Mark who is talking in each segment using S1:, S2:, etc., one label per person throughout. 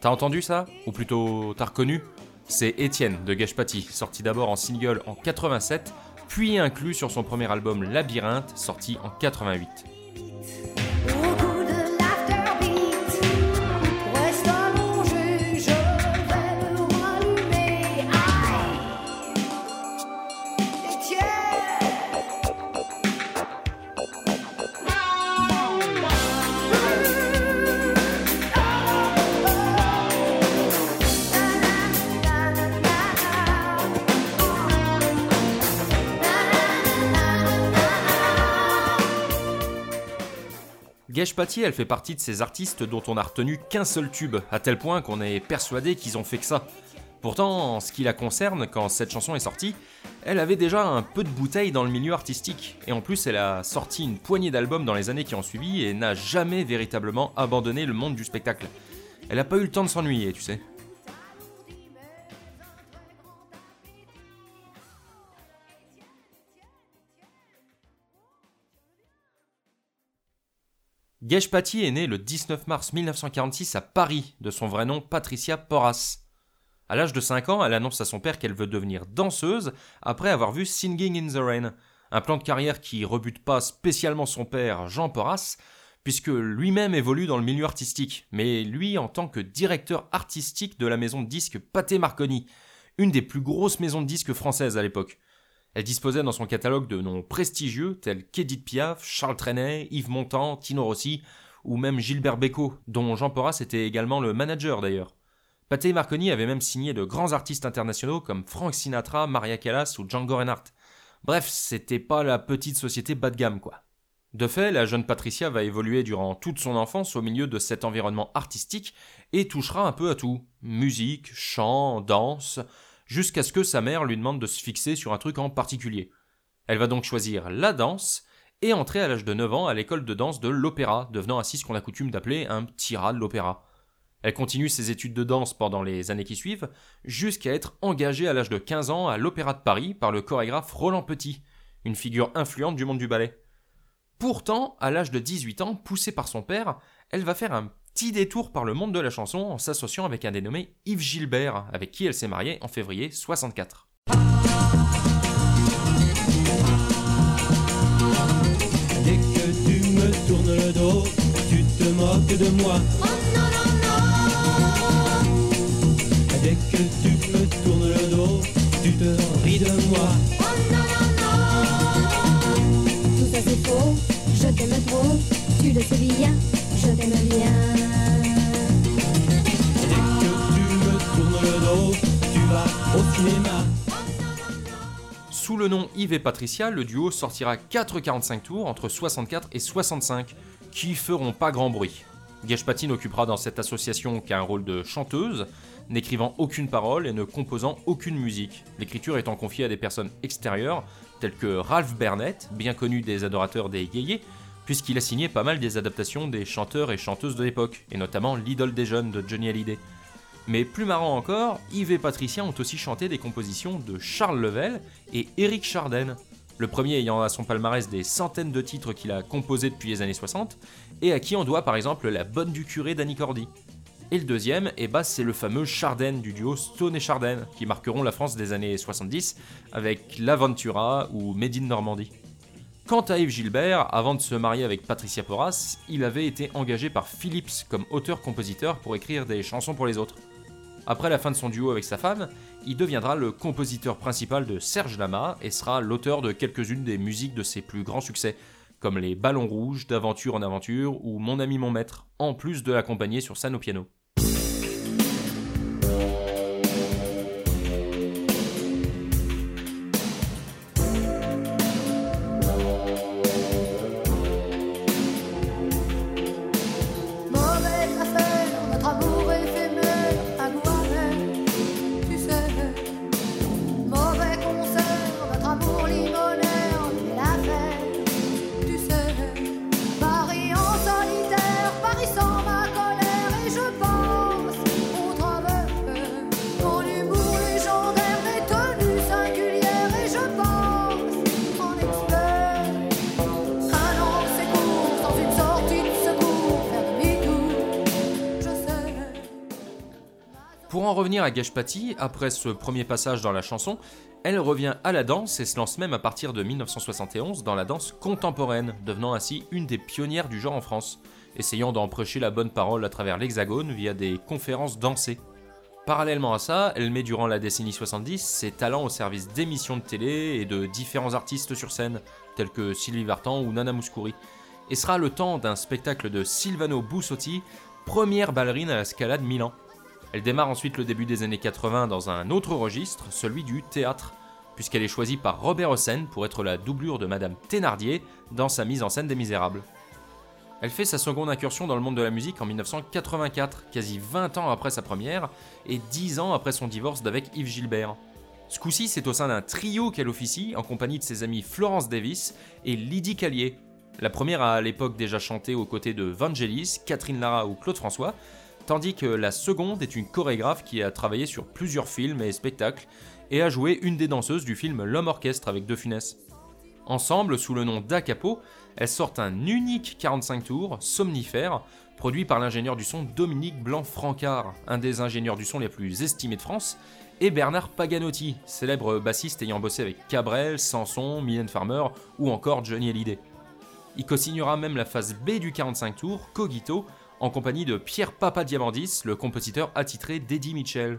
S1: T'as entendu ça? Ou plutôt, t'as reconnu? C'est Étienne de Gashpati, sorti d'abord en single en 87, puis inclus sur son premier album Labyrinthe, sorti en 88. Gage elle fait partie de ces artistes dont on a retenu qu'un seul tube, à tel point qu'on est persuadé qu'ils ont fait que ça. Pourtant, en ce qui la concerne, quand cette chanson est sortie, elle avait déjà un peu de bouteille dans le milieu artistique, et en plus elle a sorti une poignée d'albums dans les années qui ont suivi et n'a jamais véritablement abandonné le monde du spectacle. Elle a pas eu le temps de s'ennuyer, tu sais. Gage est née le 19 mars 1946 à Paris, de son vrai nom Patricia Porras. À l'âge de 5 ans, elle annonce à son père qu'elle veut devenir danseuse après avoir vu Singing in the Rain, un plan de carrière qui rebute pas spécialement son père Jean Porras, puisque lui-même évolue dans le milieu artistique, mais lui en tant que directeur artistique de la maison de disques Pathé Marconi, une des plus grosses maisons de disques françaises à l'époque. Elle disposait dans son catalogue de noms prestigieux tels qu'Edith Piaf, Charles Trenet, Yves Montand, Tino Rossi ou même Gilbert Bécaud, dont Jean Porras était également le manager d'ailleurs. Pathé Marconi avait même signé de grands artistes internationaux comme Frank Sinatra, Maria Callas ou Django Reinhardt. Bref, c'était pas la petite société bas de gamme quoi. De fait, la jeune Patricia va évoluer durant toute son enfance au milieu de cet environnement artistique et touchera un peu à tout. Musique, chant, danse, jusqu'à ce que sa mère lui demande de se fixer sur un truc en particulier. Elle va donc choisir la danse et entrer à l'âge de 9 ans à l'école de danse de l'opéra, devenant ainsi ce qu'on a coutume d'appeler un petit rat de l'opéra. Elle continue ses études de danse pendant les années qui suivent, jusqu'à être engagée à l'âge de 15 ans à l'Opéra de Paris par le chorégraphe Roland Petit, une figure influente du monde du ballet. Pourtant, à l'âge de 18 ans, poussée par son père, elle va faire un petit détour par le monde de la chanson en s'associant avec un dénommé Yves Gilbert, avec qui elle s'est mariée en février 64.
S2: Dès que tu me tournes le dos, tu te moques de moi. Oh non, non, non Dès que tu me tournes le dos, tu te ris de moi. Oh non, non, non Tout ça c'est faux, je t'aime trop, tu le sais bien,
S1: Sous le nom Yves et Patricia, le duo sortira 4 45 tours entre 64 et 65, qui feront pas grand bruit. Geshpati n'occupera dans cette association qu'un rôle de chanteuse, n'écrivant aucune parole et ne composant aucune musique, l'écriture étant confiée à des personnes extérieures, telles que Ralph Burnett, bien connu des adorateurs des yéyés, puisqu'il a signé pas mal des adaptations des chanteurs et chanteuses de l'époque, et notamment L'idole des jeunes de Johnny Hallyday. Mais plus marrant encore, Yves et Patricia ont aussi chanté des compositions de Charles Level et Eric Charden, le premier ayant à son palmarès des centaines de titres qu'il a composés depuis les années 60, et à qui on doit par exemple La Bonne du Curé d'Annie Cordy. Et le deuxième, eh ben, c'est le fameux Charden du duo Stone et Charden, qui marqueront la France des années 70 avec L'Aventura ou Made in Normandie. Quant à Yves Gilbert, avant de se marier avec Patricia Porras, il avait été engagé par Philips comme auteur-compositeur pour écrire des chansons pour les autres. Après la fin de son duo avec sa femme, il deviendra le compositeur principal de Serge Lama et sera l'auteur de quelques-unes des musiques de ses plus grands succès, comme les Ballons Rouges, d'Aventure en Aventure ou Mon ami mon maître, en plus de l'accompagner sur scène au piano. Revenir à Geshpati, après ce premier passage dans la chanson, elle revient à la danse et se lance même à partir de 1971 dans la danse contemporaine, devenant ainsi une des pionnières du genre en France, essayant d'en prêcher la bonne parole à travers l'Hexagone via des conférences dansées. Parallèlement à ça, elle met durant la décennie 70 ses talents au service d'émissions de télé et de différents artistes sur scène, tels que Sylvie Vartan ou Nana Mouskouri, et sera le temps d'un spectacle de Silvano Bussotti, première ballerine à la Scala de Milan. Elle démarre ensuite le début des années 80 dans un autre registre, celui du théâtre, puisqu'elle est choisie par Robert Hossein pour être la doublure de Madame Thénardier dans sa mise en scène des Misérables. Elle fait sa seconde incursion dans le monde de la musique en 1984, quasi 20 ans après sa première, et 10 ans après son divorce d'avec Yves Gilbert. Ce coup-ci, c'est au sein d'un trio qu'elle officie, en compagnie de ses amies Florence Davis et Lydie Callier. La première a à l'époque déjà chanté aux côtés de Vangelis, Catherine Lara ou Claude François, tandis que la seconde est une chorégraphe qui a travaillé sur plusieurs films et spectacles et a joué une des danseuses du film L'homme orchestre avec De Funès. Ensemble, sous le nom d'Acapo, elles sortent un unique 45 tours, somnifère, produit par l'ingénieur du son Dominique Blanc-Francard, un des ingénieurs du son les plus estimés de France, et Bernard Paganotti, célèbre bassiste ayant bossé avec Cabrel, Sanson, Mylène Farmer ou encore Johnny Hallyday. Il co-signera même la phase B du 45 tours, Cogito, en compagnie de Pierre Papadiamandis, le compositeur attitré d'Eddie Mitchell.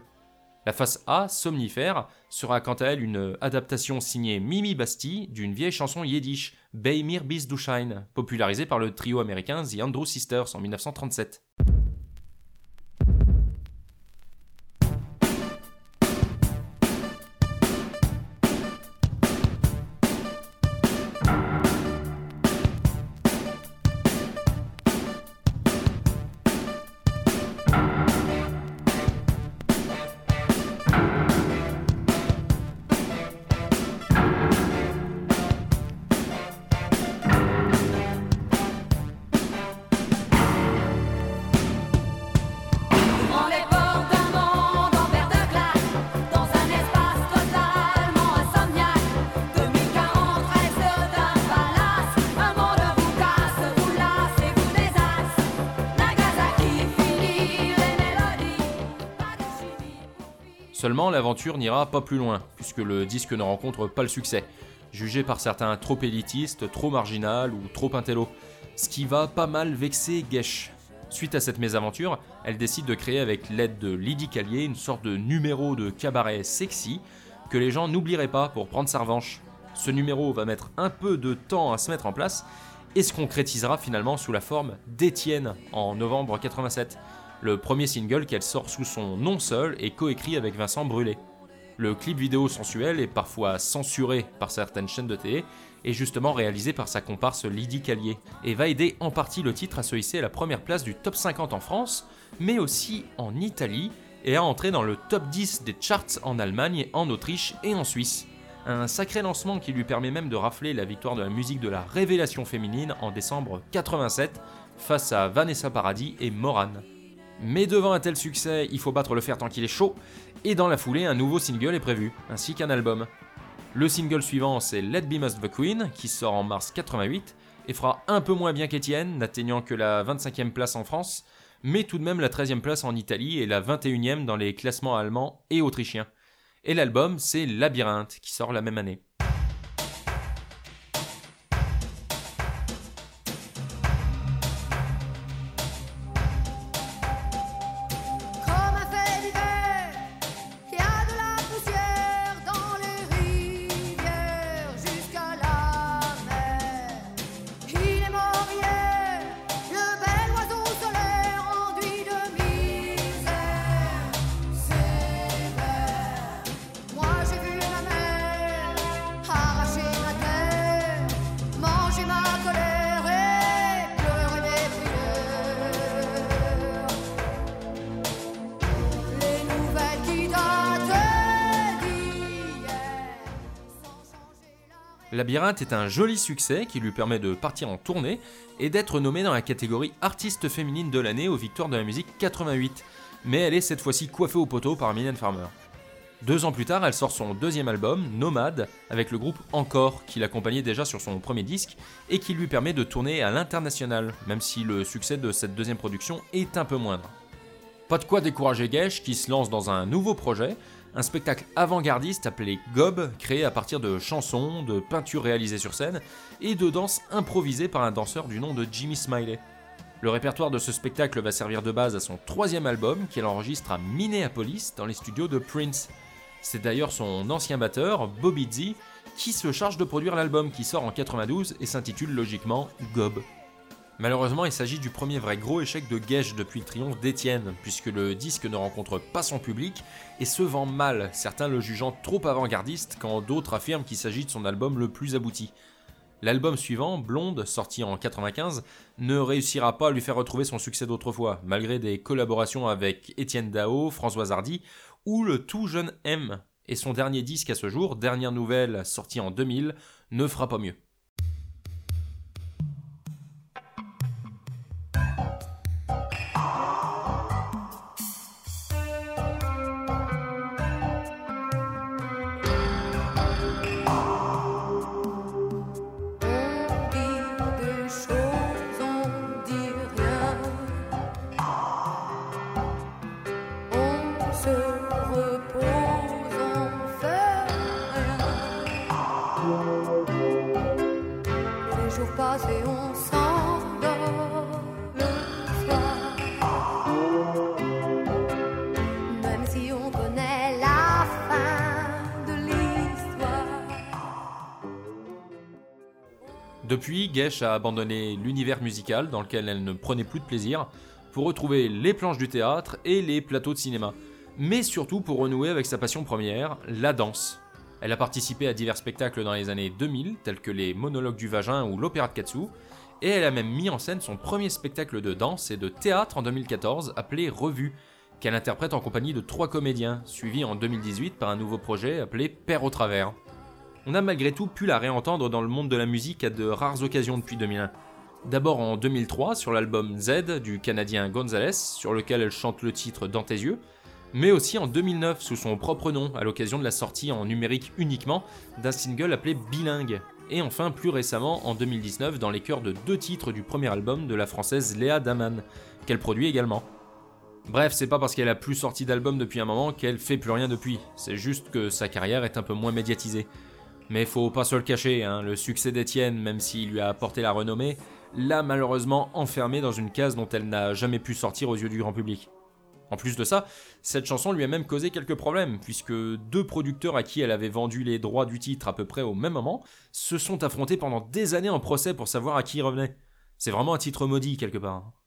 S1: La face A, Somnifère, sera quant à elle une adaptation signée Mimi Basti d'une vieille chanson yiddish, Beimir bis du popularisée par le trio américain The Andrew Sisters en 1937. Seulement, l'aventure n'ira pas plus loin, puisque le disque ne rencontre pas le succès, jugé par certains trop élitistes, trop marginal ou trop intello, ce qui va pas mal vexer Gesh. Suite à cette mésaventure, elle décide de créer avec l'aide de Lydie Callier une sorte de numéro de cabaret sexy que les gens n'oublieraient pas pour prendre sa revanche. Ce numéro va mettre un peu de temps à se mettre en place et se concrétisera finalement sous la forme d'Étienne en novembre 87 le premier single qu'elle sort sous son nom seul et coécrit avec Vincent Brûlé. Le clip vidéo sensuel est parfois censuré par certaines chaînes de télé est justement réalisé par sa comparse Lydie Callier et va aider en partie le titre à se hisser à la première place du top 50 en France, mais aussi en Italie et à entrer dans le top 10 des charts en Allemagne, en Autriche et en Suisse. Un sacré lancement qui lui permet même de rafler la victoire de la musique de la révélation féminine en décembre 87 face à Vanessa Paradis et Moran. Mais devant un tel succès, il faut battre le fer tant qu'il est chaud, et dans la foulée, un nouveau single est prévu, ainsi qu'un album. Le single suivant, c'est Let Be Must the Queen, qui sort en mars 88, et fera un peu moins bien qu'Étienne, n'atteignant que la 25e place en France, mais tout de même la 13e place en Italie et la 21e dans les classements allemands et autrichiens. Et l'album, c'est Labyrinthe, qui sort la même année. Labyrinthe est un joli succès qui lui permet de partir en tournée et d'être nommée dans la catégorie artiste féminine de l'année aux Victoires de la musique 88, mais elle est cette fois-ci coiffée au poteau par Mylène Farmer. Deux ans plus tard, elle sort son deuxième album, Nomade, avec le groupe Encore, qui l'accompagnait déjà sur son premier disque et qui lui permet de tourner à l'international, même si le succès de cette deuxième production est un peu moindre. Pas de quoi décourager Gesh qui se lance dans un nouveau projet, un spectacle avant-gardiste appelé Gob, créé à partir de chansons, de peintures réalisées sur scène et de danses improvisées par un danseur du nom de Jimmy Smiley. Le répertoire de ce spectacle va servir de base à son troisième album qu'il enregistre à Minneapolis dans les studios de Prince. C'est d'ailleurs son ancien batteur, Bobby Z, qui se charge de produire l'album qui sort en 92 et s'intitule logiquement Gob. Malheureusement, il s'agit du premier vrai gros échec de Gage depuis le triomphe d'Étienne, puisque le disque ne rencontre pas son public et se vend mal, certains le jugeant trop avant-gardiste quand d'autres affirment qu'il s'agit de son album le plus abouti. L'album suivant, Blonde, sorti en 95, ne réussira pas à lui faire retrouver son succès d'autrefois, malgré des collaborations avec Étienne Dao, François Hardy ou le tout jeune M. Et son dernier disque à ce jour, Dernière Nouvelle, sorti en 2000, ne fera pas mieux. Depuis, Gesh a abandonné l'univers musical dans lequel elle ne prenait plus de plaisir pour retrouver les planches du théâtre et les plateaux de cinéma, mais surtout pour renouer avec sa passion première, la danse. Elle a participé à divers spectacles dans les années 2000, tels que les Monologues du Vagin ou l'Opéra de Katsu, et elle a même mis en scène son premier spectacle de danse et de théâtre en 2014 appelé Revue, qu'elle interprète en compagnie de trois comédiens, suivi en 2018 par un nouveau projet appelé Père au travers on a malgré tout pu la réentendre dans le monde de la musique à de rares occasions depuis 2001. D'abord en 2003 sur l'album Z du Canadien Gonzalez, sur lequel elle chante le titre Dans tes yeux, mais aussi en 2009 sous son propre nom à l'occasion de la sortie en numérique uniquement d'un single appelé Bilingue, et enfin plus récemment en 2019 dans les chœurs de deux titres du premier album de la française Léa Daman, qu'elle produit également. Bref, c'est pas parce qu'elle a plus sorti d'album depuis un moment qu'elle fait plus rien depuis, c'est juste que sa carrière est un peu moins médiatisée. Mais faut pas se le cacher, hein, le succès d'Étienne, même s'il lui a apporté la renommée, l'a malheureusement enfermée dans une case dont elle n'a jamais pu sortir aux yeux du grand public. En plus de ça, cette chanson lui a même causé quelques problèmes, puisque deux producteurs à qui elle avait vendu les droits du titre à peu près au même moment se sont affrontés pendant des années en procès pour savoir à qui il revenait. C'est vraiment un titre maudit quelque part.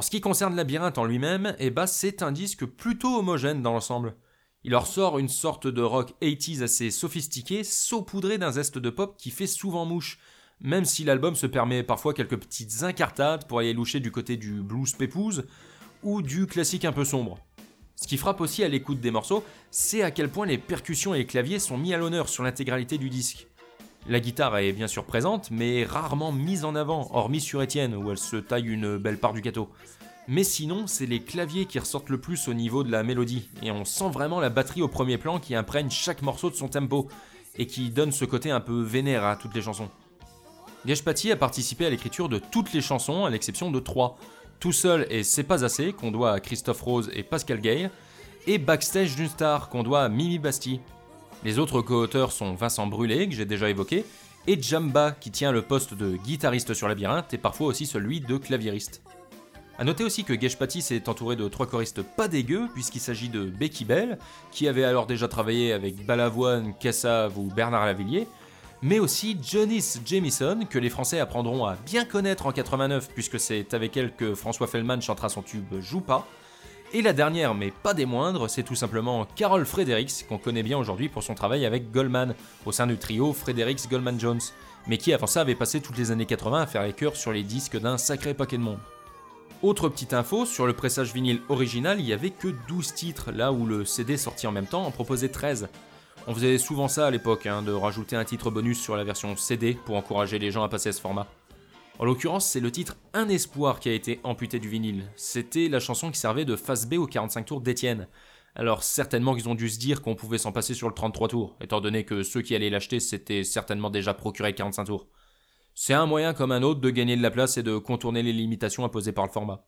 S1: En ce qui concerne Labyrinthe en lui-même, eh ben, c'est un disque plutôt homogène dans l'ensemble. Il en ressort une sorte de rock 80s assez sophistiqué, saupoudré d'un zeste de pop qui fait souvent mouche, même si l'album se permet parfois quelques petites incartades pour aller loucher du côté du blues pépouze ou du classique un peu sombre. Ce qui frappe aussi à l'écoute des morceaux, c'est à quel point les percussions et les claviers sont mis à l'honneur sur l'intégralité du disque. La guitare est bien sûr présente, mais rarement mise en avant, hormis sur Étienne, où elle se taille une belle part du gâteau. Mais sinon, c'est les claviers qui ressortent le plus au niveau de la mélodie, et on sent vraiment la batterie au premier plan qui imprègne chaque morceau de son tempo. et qui donne ce côté un peu vénère à toutes les chansons. Geshpati a participé à l'écriture de toutes les chansons à l'exception de trois. Tout seul et C'est pas assez, qu'on doit à Christophe Rose et Pascal Gay, et Backstage d'une star, qu'on doit à Mimi Basti. Les autres co-auteurs sont Vincent Brûlé, que j'ai déjà évoqué, et Jamba, qui tient le poste de guitariste sur Labyrinthe et parfois aussi celui de claviériste. A noter aussi que Geshpati s'est entouré de trois choristes pas dégueux, puisqu'il s'agit de Becky Bell, qui avait alors déjà travaillé avec Balavoine, Cassav ou Bernard Lavillier, mais aussi Janice Jamison, que les Français apprendront à bien connaître en 89, puisque c'est avec elle que François Fellman chantera son tube Joue pas. Et la dernière, mais pas des moindres, c'est tout simplement Carol Fredericks, qu'on connaît bien aujourd'hui pour son travail avec Goldman, au sein du trio Fredericks Goldman Jones, mais qui avant ça avait passé toutes les années 80 à faire les chœurs sur les disques d'un sacré paquet de monde. Autre petite info, sur le pressage vinyle original, il y avait que 12 titres, là où le CD sorti en même temps en proposait 13. On faisait souvent ça à l'époque, hein, de rajouter un titre bonus sur la version CD pour encourager les gens à passer à ce format. En l'occurrence, c'est le titre Un espoir qui a été amputé du vinyle. C'était la chanson qui servait de face B au 45 tours d'Étienne. Alors certainement qu'ils ont dû se dire qu'on pouvait s'en passer sur le 33 tours, étant donné que ceux qui allaient l'acheter s'étaient certainement déjà procuré 45 tours. C'est un moyen comme un autre de gagner de la place et de contourner les limitations imposées par le format.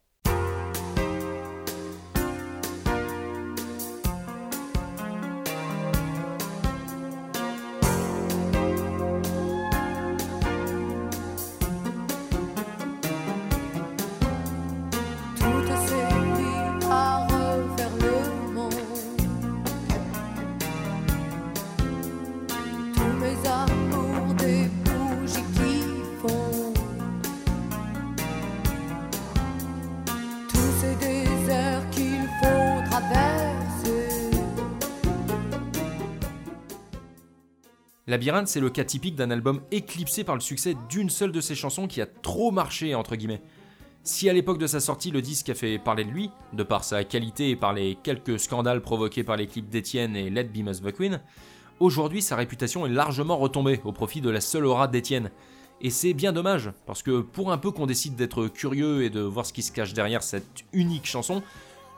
S1: Labyrinthe, c'est le cas typique d'un album éclipsé par le succès d'une seule de ses chansons qui a trop marché, entre guillemets. Si à l'époque de sa sortie, le disque a fait parler de lui, de par sa qualité et par les quelques scandales provoqués par les clips d'Etienne et Let Be Must Queen, aujourd'hui sa réputation est largement retombée au profit de la seule aura d'Etienne. Et c'est bien dommage, parce que pour un peu qu'on décide d'être curieux et de voir ce qui se cache derrière cette unique chanson,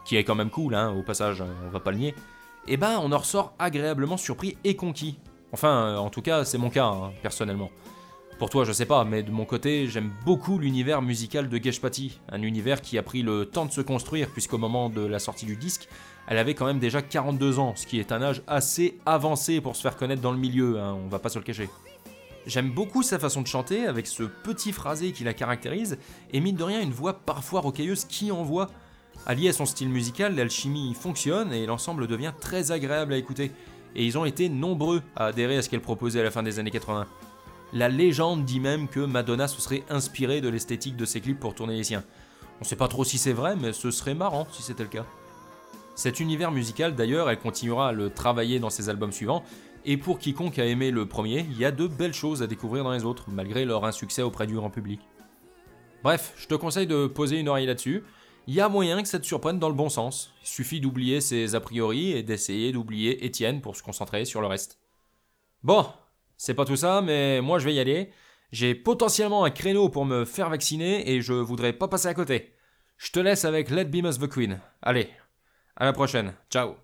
S1: qui est quand même cool, hein, au passage, on va pas le nier, eh ben on en ressort agréablement surpris et conquis. Enfin, en tout cas, c'est mon cas, hein, personnellement. Pour toi, je sais pas, mais de mon côté, j'aime beaucoup l'univers musical de Geshpati, un univers qui a pris le temps de se construire, puisqu'au moment de la sortie du disque, elle avait quand même déjà 42 ans, ce qui est un âge assez avancé pour se faire connaître dans le milieu, hein, on va pas se le cacher. J'aime beaucoup sa façon de chanter, avec ce petit phrasé qui la caractérise, et mine de rien une voix parfois rocailleuse qui envoie. Allié à son style musical, l'alchimie fonctionne et l'ensemble devient très agréable à écouter, et ils ont été nombreux à adhérer à ce qu'elle proposait à la fin des années 80. La légende dit même que Madonna se serait inspirée de l'esthétique de ses clips pour tourner les siens. On sait pas trop si c'est vrai, mais ce serait marrant si c'était le cas. Cet univers musical, d'ailleurs, elle continuera à le travailler dans ses albums suivants, et pour quiconque a aimé le premier, il y a de belles choses à découvrir dans les autres, malgré leur insuccès auprès du grand public. Bref, je te conseille de poser une oreille là-dessus. Il y a moyen que ça te surprenne dans le bon sens. Il suffit d'oublier ses a priori et d'essayer d'oublier Étienne pour se concentrer sur le reste. Bon, c'est pas tout ça, mais moi je vais y aller. J'ai potentiellement un créneau pour me faire vacciner et je voudrais pas passer à côté. Je te laisse avec Let Be Must the Queen. Allez, à la prochaine. Ciao.